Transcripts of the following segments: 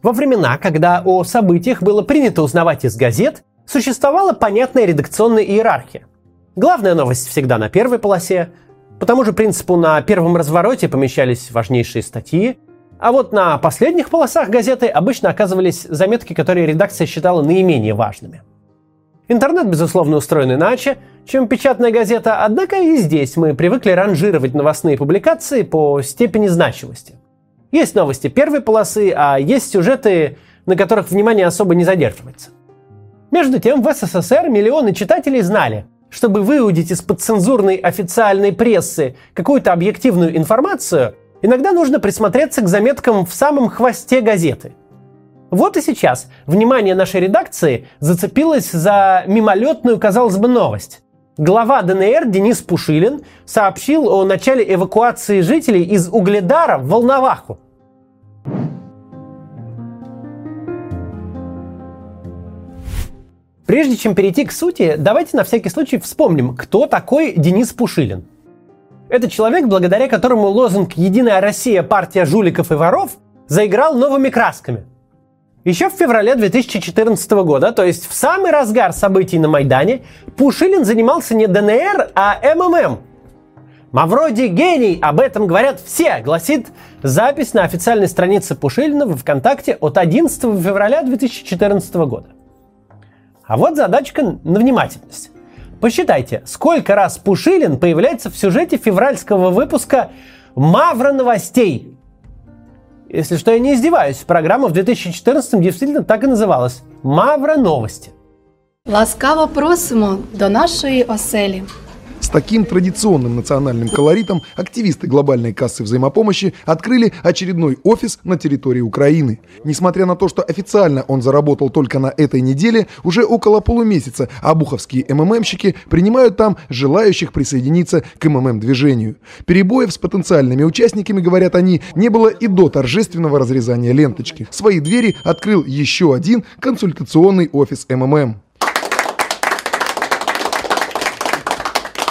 Во времена, когда о событиях было принято узнавать из газет, существовала понятная редакционная иерархия. Главная новость всегда на первой полосе, по тому же принципу на первом развороте помещались важнейшие статьи, а вот на последних полосах газеты обычно оказывались заметки, которые редакция считала наименее важными. Интернет, безусловно, устроен иначе, чем печатная газета, однако и здесь мы привыкли ранжировать новостные публикации по степени значимости. Есть новости первой полосы, а есть сюжеты, на которых внимание особо не задерживается. Между тем, в СССР миллионы читателей знали, чтобы выудить из подцензурной официальной прессы какую-то объективную информацию, иногда нужно присмотреться к заметкам в самом хвосте газеты. Вот и сейчас внимание нашей редакции зацепилось за мимолетную, казалось бы, новость. Глава ДНР Денис Пушилин сообщил о начале эвакуации жителей из Угледара в Волноваху. Прежде чем перейти к сути, давайте на всякий случай вспомним, кто такой Денис Пушилин. Это человек, благодаря которому лозунг «Единая Россия. Партия жуликов и воров» заиграл новыми красками – еще в феврале 2014 года, то есть в самый разгар событий на Майдане, Пушилин занимался не ДНР, а МММ. Мавроди гений, об этом говорят все, гласит запись на официальной странице Пушилина в ВКонтакте от 11 февраля 2014 года. А вот задачка на внимательность. Посчитайте, сколько раз Пушилин появляется в сюжете февральского выпуска «Мавра новостей», если что, я не издеваюсь. Программа в 2014 действительно так и называлась. Мавра новости. Ласкаво просимо до нашої оселі. С таким традиционным национальным колоритом активисты глобальной кассы взаимопомощи открыли очередной офис на территории Украины. Несмотря на то, что официально он заработал только на этой неделе, уже около полумесяца обуховские МММщики принимают там желающих присоединиться к МММ-движению. Перебоев с потенциальными участниками, говорят они, не было и до торжественного разрезания ленточки. Свои двери открыл еще один консультационный офис МММ.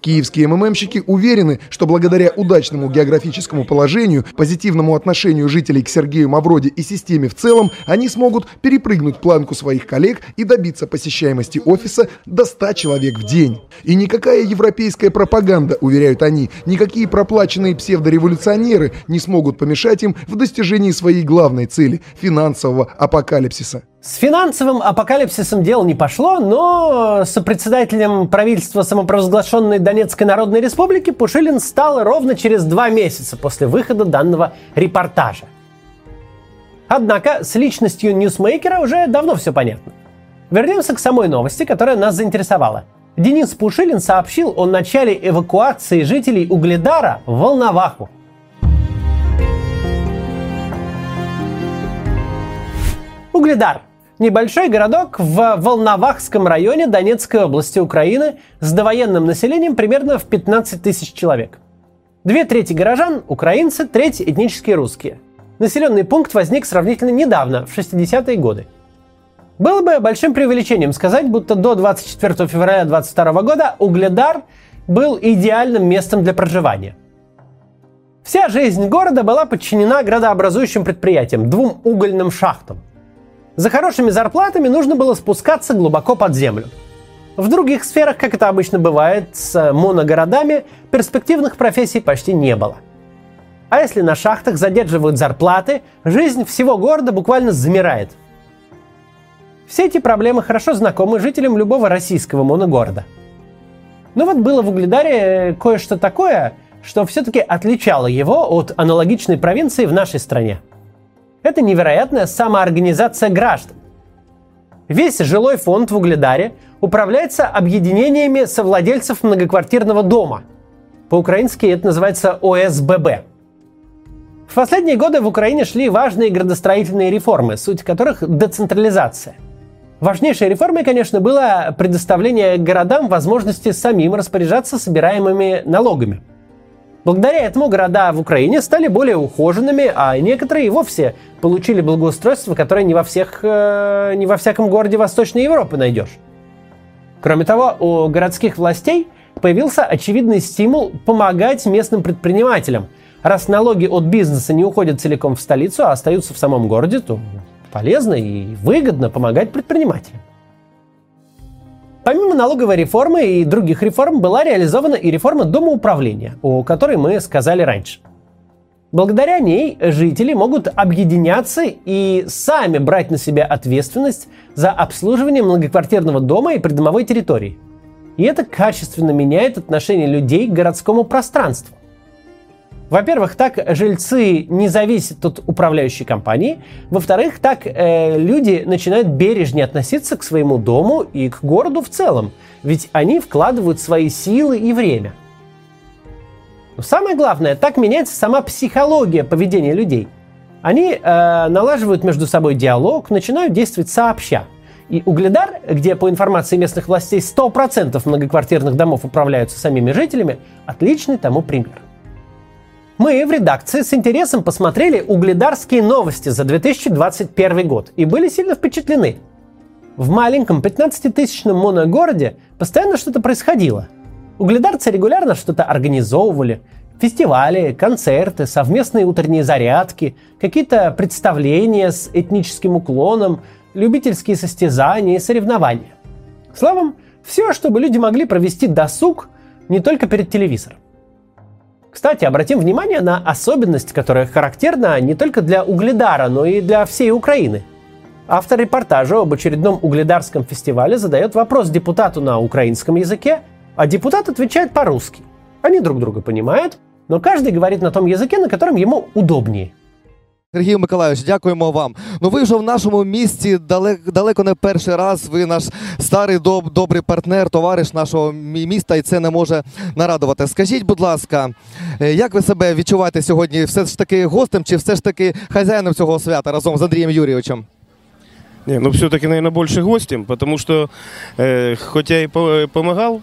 Киевские МММщики уверены, что благодаря удачному географическому положению, позитивному отношению жителей к Сергею Мавроди и системе в целом, они смогут перепрыгнуть планку своих коллег и добиться посещаемости офиса до 100 человек в день. И никакая европейская пропаганда, уверяют они, никакие проплаченные псевдореволюционеры не смогут помешать им в достижении своей главной цели – финансового апокалипсиса. С финансовым апокалипсисом дело не пошло, но сопредседателем правительства самопровозглашенной Донецкой Народной Республики Пушилин стал ровно через два месяца после выхода данного репортажа. Однако с личностью ньюсмейкера уже давно все понятно. Вернемся к самой новости, которая нас заинтересовала. Денис Пушилин сообщил о начале эвакуации жителей Угледара в Волноваху – Угледар – небольшой городок в Волновахском районе Донецкой области Украины с довоенным населением примерно в 15 тысяч человек. Две трети горожан – украинцы, треть – этнические русские. Населенный пункт возник сравнительно недавно, в 60-е годы. Было бы большим преувеличением сказать, будто до 24 февраля 2022 года Угледар был идеальным местом для проживания. Вся жизнь города была подчинена градообразующим предприятиям, двум угольным шахтам – за хорошими зарплатами нужно было спускаться глубоко под землю. В других сферах, как это обычно бывает с моногородами, перспективных профессий почти не было. А если на шахтах задерживают зарплаты, жизнь всего города буквально замирает. Все эти проблемы хорошо знакомы жителям любого российского моногорода. Но вот было в Угледаре кое-что такое, что все-таки отличало его от аналогичной провинции в нашей стране – это невероятная самоорганизация граждан. Весь жилой фонд в Угледаре управляется объединениями совладельцев многоквартирного дома. По-украински это называется ОСББ. В последние годы в Украине шли важные градостроительные реформы, суть которых – децентрализация. Важнейшей реформой, конечно, было предоставление городам возможности самим распоряжаться собираемыми налогами – Благодаря этому города в Украине стали более ухоженными, а некоторые и вовсе получили благоустройство, которое не во, всех, э, не во всяком городе Восточной Европы найдешь. Кроме того, у городских властей появился очевидный стимул помогать местным предпринимателям. Раз налоги от бизнеса не уходят целиком в столицу, а остаются в самом городе, то полезно и выгодно помогать предпринимателям. Помимо налоговой реформы и других реформ была реализована и реформа домоуправления, о которой мы сказали раньше. Благодаря ней жители могут объединяться и сами брать на себя ответственность за обслуживание многоквартирного дома и придомовой территории. И это качественно меняет отношение людей к городскому пространству. Во-первых, так жильцы не зависят от управляющей компании. Во-вторых, так э, люди начинают бережнее относиться к своему дому и к городу в целом. Ведь они вкладывают свои силы и время. Но самое главное, так меняется сама психология поведения людей. Они э, налаживают между собой диалог, начинают действовать сообща. И Угледар, где по информации местных властей 100% многоквартирных домов управляются самими жителями, отличный тому пример. Мы в редакции с интересом посмотрели угледарские новости за 2021 год и были сильно впечатлены. В маленьком 15-тысячном моногороде постоянно что-то происходило. Угледарцы регулярно что-то организовывали. Фестивали, концерты, совместные утренние зарядки, какие-то представления с этническим уклоном, любительские состязания и соревнования. Словом, все, чтобы люди могли провести досуг не только перед телевизором. Кстати, обратим внимание на особенность, которая характерна не только для Угледара, но и для всей Украины. Автор репортажа об очередном угледарском фестивале задает вопрос депутату на украинском языке, а депутат отвечает по-русски. Они друг друга понимают, но каждый говорит на том языке, на котором ему удобнее. Сергій Миколайович, дякуємо вам. Ну ви вже в нашому місті далеко, не перший раз. Ви наш старий доб, добрий партнер, товариш нашого міста, і це не може нарадувати. Скажіть, будь ласка, е, як ви себе відчуваєте сьогодні? Все ж таки гостем чи все ж таки хазяїном цього свята разом з Андрієм Юрійовичем? Не, ну все-таки, наверное, больше гостем, потому что, э, хоть я и по- помогал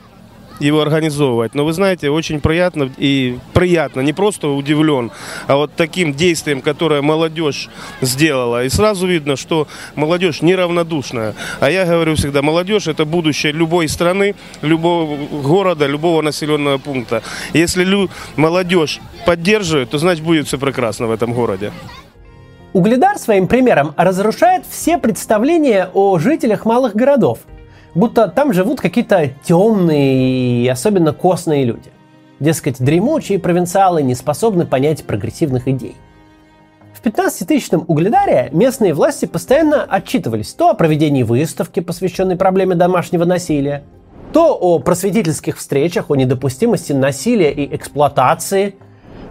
его организовывать, но вы знаете, очень приятно и приятно, не просто удивлен, а вот таким действием, которое молодежь сделала. И сразу видно, что молодежь неравнодушная. А я говорю всегда, молодежь это будущее любой страны, любого города, любого населенного пункта. Если лю- молодежь поддерживает, то значит будет все прекрасно в этом городе. Угледар своим примером разрушает все представления о жителях малых городов, будто там живут какие-то темные и особенно костные люди. Дескать, дремучие провинциалы не способны понять прогрессивных идей. В 15-тысячном Угледаре местные власти постоянно отчитывались то о проведении выставки, посвященной проблеме домашнего насилия, то о просветительских встречах о недопустимости насилия и эксплуатации.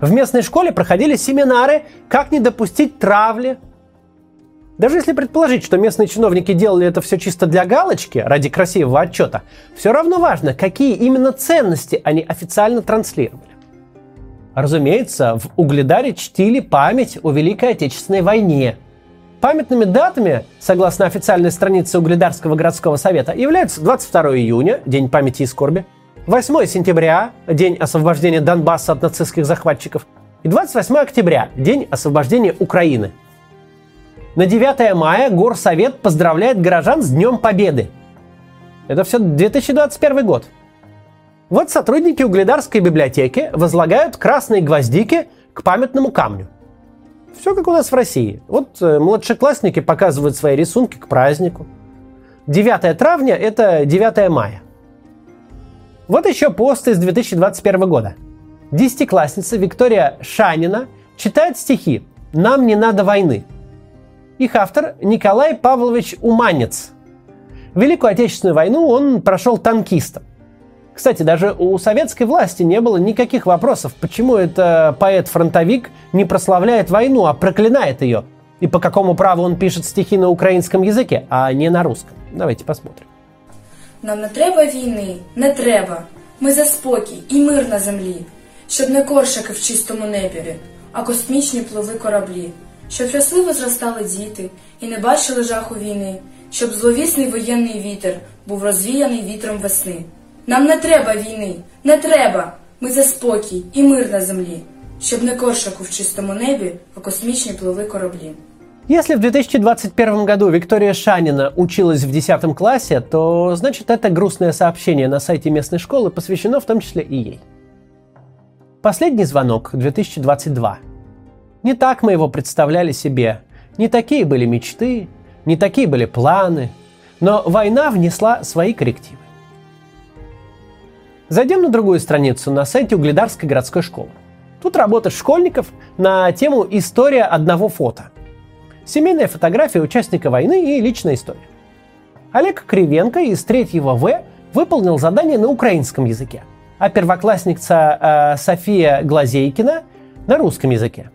В местной школе проходили семинары «Как не допустить травли». Даже если предположить, что местные чиновники делали это все чисто для галочки, ради красивого отчета, все равно важно, какие именно ценности они официально транслировали. Разумеется, в Угледаре чтили память о Великой Отечественной войне. Памятными датами, согласно официальной странице Угледарского городского совета, являются 22 июня, День памяти и скорби, 8 сентября, День освобождения Донбасса от нацистских захватчиков, и 28 октября, День освобождения Украины. На 9 мая Горсовет поздравляет горожан с Днем Победы. Это все 2021 год. Вот сотрудники Угледарской библиотеки возлагают красные гвоздики к памятному камню. Все как у нас в России. Вот э, младшеклассники показывают свои рисунки к празднику. 9 травня – это 9 мая. Вот еще пост из 2021 года. Десятиклассница Виктория Шанина читает стихи «Нам не надо войны». Их автор Николай Павлович Уманец. Великую Отечественную войну он прошел танкистом. Кстати, даже у советской власти не было никаких вопросов, почему это поэт-фронтовик не прославляет войну, а проклинает ее. И по какому праву он пишет стихи на украинском языке, а не на русском. Давайте посмотрим. Нам не треба війни, не треба. Ми за спокій і мир на землі, щоб не коршаки в чистому небі, а космічні пливли кораблі, щоб щасливо зростали діти і не бачили жаху війни, щоб зловісний воєнний вітер був розвіяний вітром весни. Нам не треба війни, не треба. Ми за спокій і мир на землі, щоб не коршаку в чистому небі, а космічні пливли кораблі. Если в 2021 году Виктория Шанина училась в 10 классе, то значит это грустное сообщение на сайте местной школы посвящено в том числе и ей. Последний звонок 2022. Не так мы его представляли себе. Не такие были мечты, не такие были планы, но война внесла свои коррективы. Зайдем на другую страницу на сайте Угледарской городской школы. Тут работа школьников на тему «История одного фото». Семейная фотография участника войны и личная история. Олег Кривенко из 3 В выполнил задание на украинском языке, а первоклассница э, София Глазейкина на русском языке.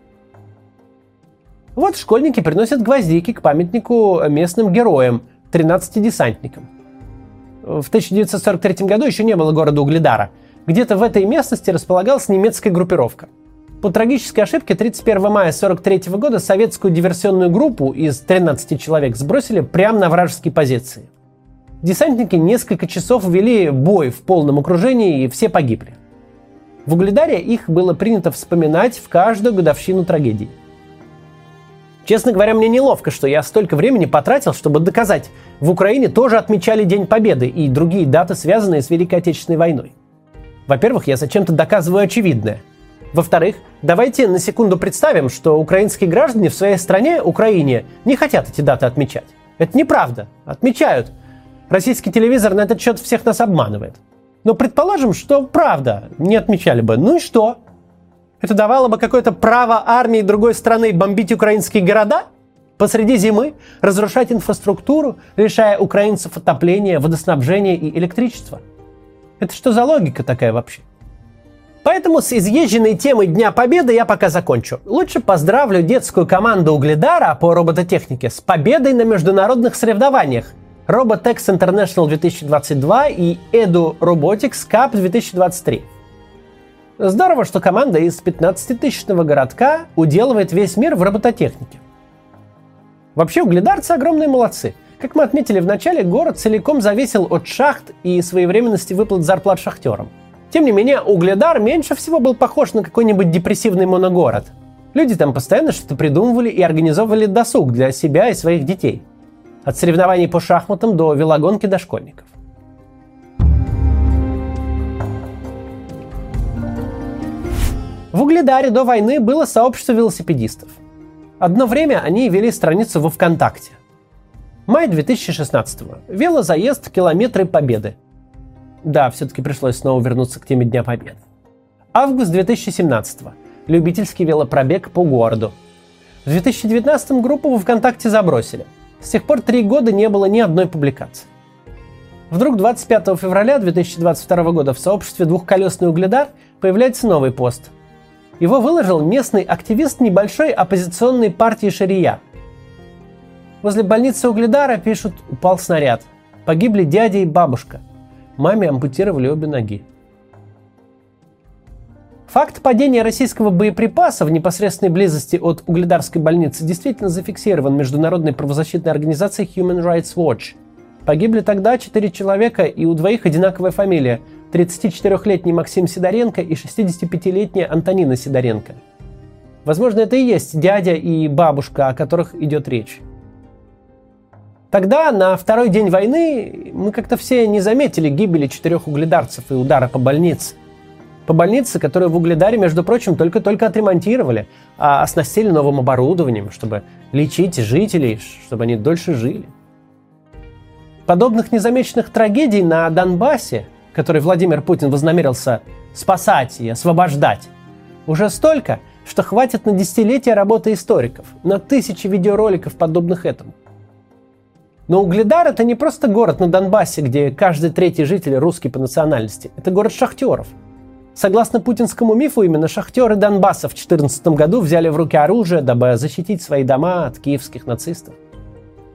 Вот школьники приносят гвоздики к памятнику местным героям, 13 десантникам. В 1943 году еще не было города Угледара. Где-то в этой местности располагалась немецкая группировка. По трагической ошибке 31 мая 1943 года советскую диверсионную группу из 13 человек сбросили прямо на вражеские позиции. Десантники несколько часов вели бой в полном окружении и все погибли. В Угледаре их было принято вспоминать в каждую годовщину трагедии. Честно говоря, мне неловко, что я столько времени потратил, чтобы доказать, в Украине тоже отмечали День Победы и другие даты, связанные с Великой Отечественной войной. Во-первых, я зачем-то доказываю очевидное. Во-вторых, давайте на секунду представим, что украинские граждане в своей стране, Украине, не хотят эти даты отмечать. Это неправда. Отмечают. Российский телевизор на этот счет всех нас обманывает. Но предположим, что правда, не отмечали бы. Ну и что? Это давало бы какое-то право армии другой страны бомбить украинские города? Посреди зимы разрушать инфраструктуру, лишая украинцев отопления, водоснабжения и электричества? Это что за логика такая вообще? Поэтому с изъезженной темой Дня Победы я пока закончу. Лучше поздравлю детскую команду Угледара по робототехнике с победой на международных соревнованиях Robotex International 2022 и Edu Robotics Cup 2023. Здорово, что команда из 15-тысячного городка уделывает весь мир в робототехнике. Вообще, угледарцы огромные молодцы. Как мы отметили в начале, город целиком зависел от шахт и своевременности выплат зарплат шахтерам. Тем не менее, Угледар меньше всего был похож на какой-нибудь депрессивный моногород. Люди там постоянно что-то придумывали и организовывали досуг для себя и своих детей. От соревнований по шахматам до велогонки дошкольников. Угледаре до войны было сообщество велосипедистов. Одно время они вели страницу во ВКонтакте. Май 2016 -го. Велозаезд километры победы. Да, все-таки пришлось снова вернуться к теме Дня Победы. Август 2017 -го. Любительский велопробег по городу. В 2019 группу во ВКонтакте забросили. С тех пор три года не было ни одной публикации. Вдруг 25 февраля 2022 года в сообществе «Двухколесный угледар» появляется новый пост – его выложил местный активист небольшой оппозиционной партии Шария. Возле больницы Угледара пишут «Упал снаряд. Погибли дядя и бабушка. Маме ампутировали обе ноги». Факт падения российского боеприпаса в непосредственной близости от Угледарской больницы действительно зафиксирован международной правозащитной организацией Human Rights Watch. Погибли тогда четыре человека, и у двоих одинаковая фамилия 34-летний Максим Сидоренко и 65-летняя Антонина Сидоренко. Возможно, это и есть дядя и бабушка, о которых идет речь. Тогда, на второй день войны, мы как-то все не заметили гибели четырех угледарцев и удара по больнице. По больнице, которую в Угледаре, между прочим, только-только отремонтировали, а оснастили новым оборудованием, чтобы лечить жителей, чтобы они дольше жили. Подобных незамеченных трагедий на Донбассе который Владимир Путин вознамерился спасать и освобождать, уже столько, что хватит на десятилетия работы историков, на тысячи видеороликов, подобных этому. Но Угледар это не просто город на Донбассе, где каждый третий житель русский по национальности. Это город шахтеров. Согласно путинскому мифу, именно шахтеры Донбасса в 2014 году взяли в руки оружие, дабы защитить свои дома от киевских нацистов.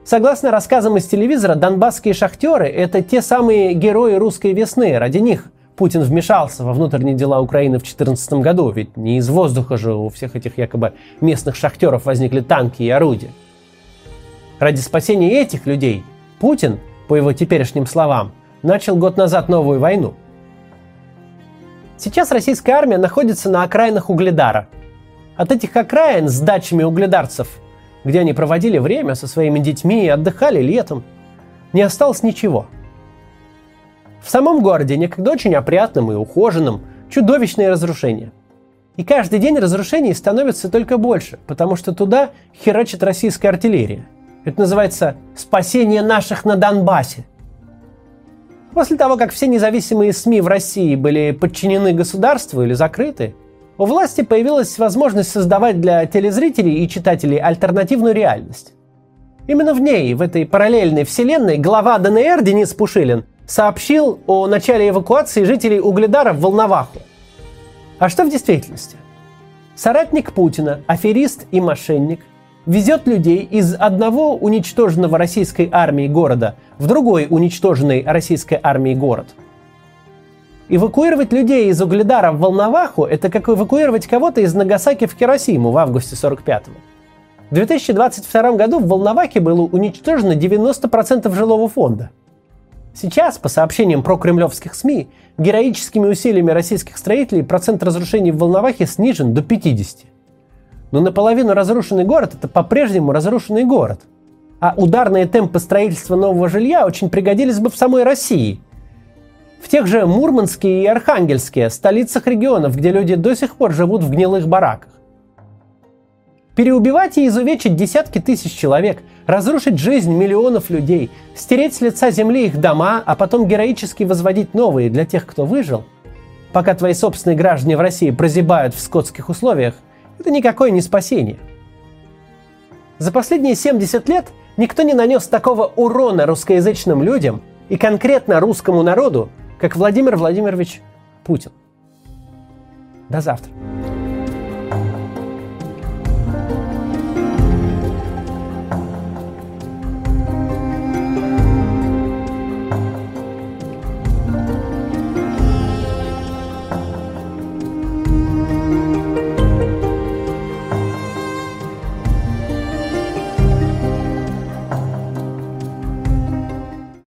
Согласно рассказам из телевизора, донбасские шахтеры – это те самые герои русской весны. Ради них Путин вмешался во внутренние дела Украины в 2014 году, ведь не из воздуха же у всех этих якобы местных шахтеров возникли танки и орудия. Ради спасения этих людей Путин, по его теперешним словам, начал год назад новую войну. Сейчас российская армия находится на окраинах Угледара. От этих окраин с дачами угледарцев где они проводили время со своими детьми и отдыхали летом, не осталось ничего. В самом городе, некогда очень опрятным и ухоженным, чудовищные разрушения. И каждый день разрушений становится только больше, потому что туда херачит российская артиллерия. Это называется «спасение наших на Донбассе». После того, как все независимые СМИ в России были подчинены государству или закрыты, у власти появилась возможность создавать для телезрителей и читателей альтернативную реальность. Именно в ней, в этой параллельной вселенной, глава ДНР Денис Пушилин сообщил о начале эвакуации жителей Угледара в Волноваху. А что в действительности? Соратник Путина, аферист и мошенник, везет людей из одного уничтоженного российской армией города в другой уничтоженный российской армией город. Эвакуировать людей из Угледара в Волноваху – это как эвакуировать кого-то из Нагасаки в Хиросиму в августе 45-го. В 2022 году в Волновахе было уничтожено 90% жилого фонда – Сейчас, по сообщениям про кремлевских СМИ, героическими усилиями российских строителей процент разрушений в Волновахе снижен до 50. Но наполовину разрушенный город – это по-прежнему разрушенный город. А ударные темпы строительства нового жилья очень пригодились бы в самой России. В тех же Мурманске и Архангельске, столицах регионов, где люди до сих пор живут в гнилых бараках. Переубивать и изувечить десятки тысяч человек, разрушить жизнь миллионов людей, стереть с лица земли их дома, а потом героически возводить новые для тех, кто выжил, пока твои собственные граждане в России прозябают в скотских условиях, это никакое не спасение. За последние 70 лет никто не нанес такого урона русскоязычным людям и конкретно русскому народу, как Владимир Владимирович Путин. До завтра.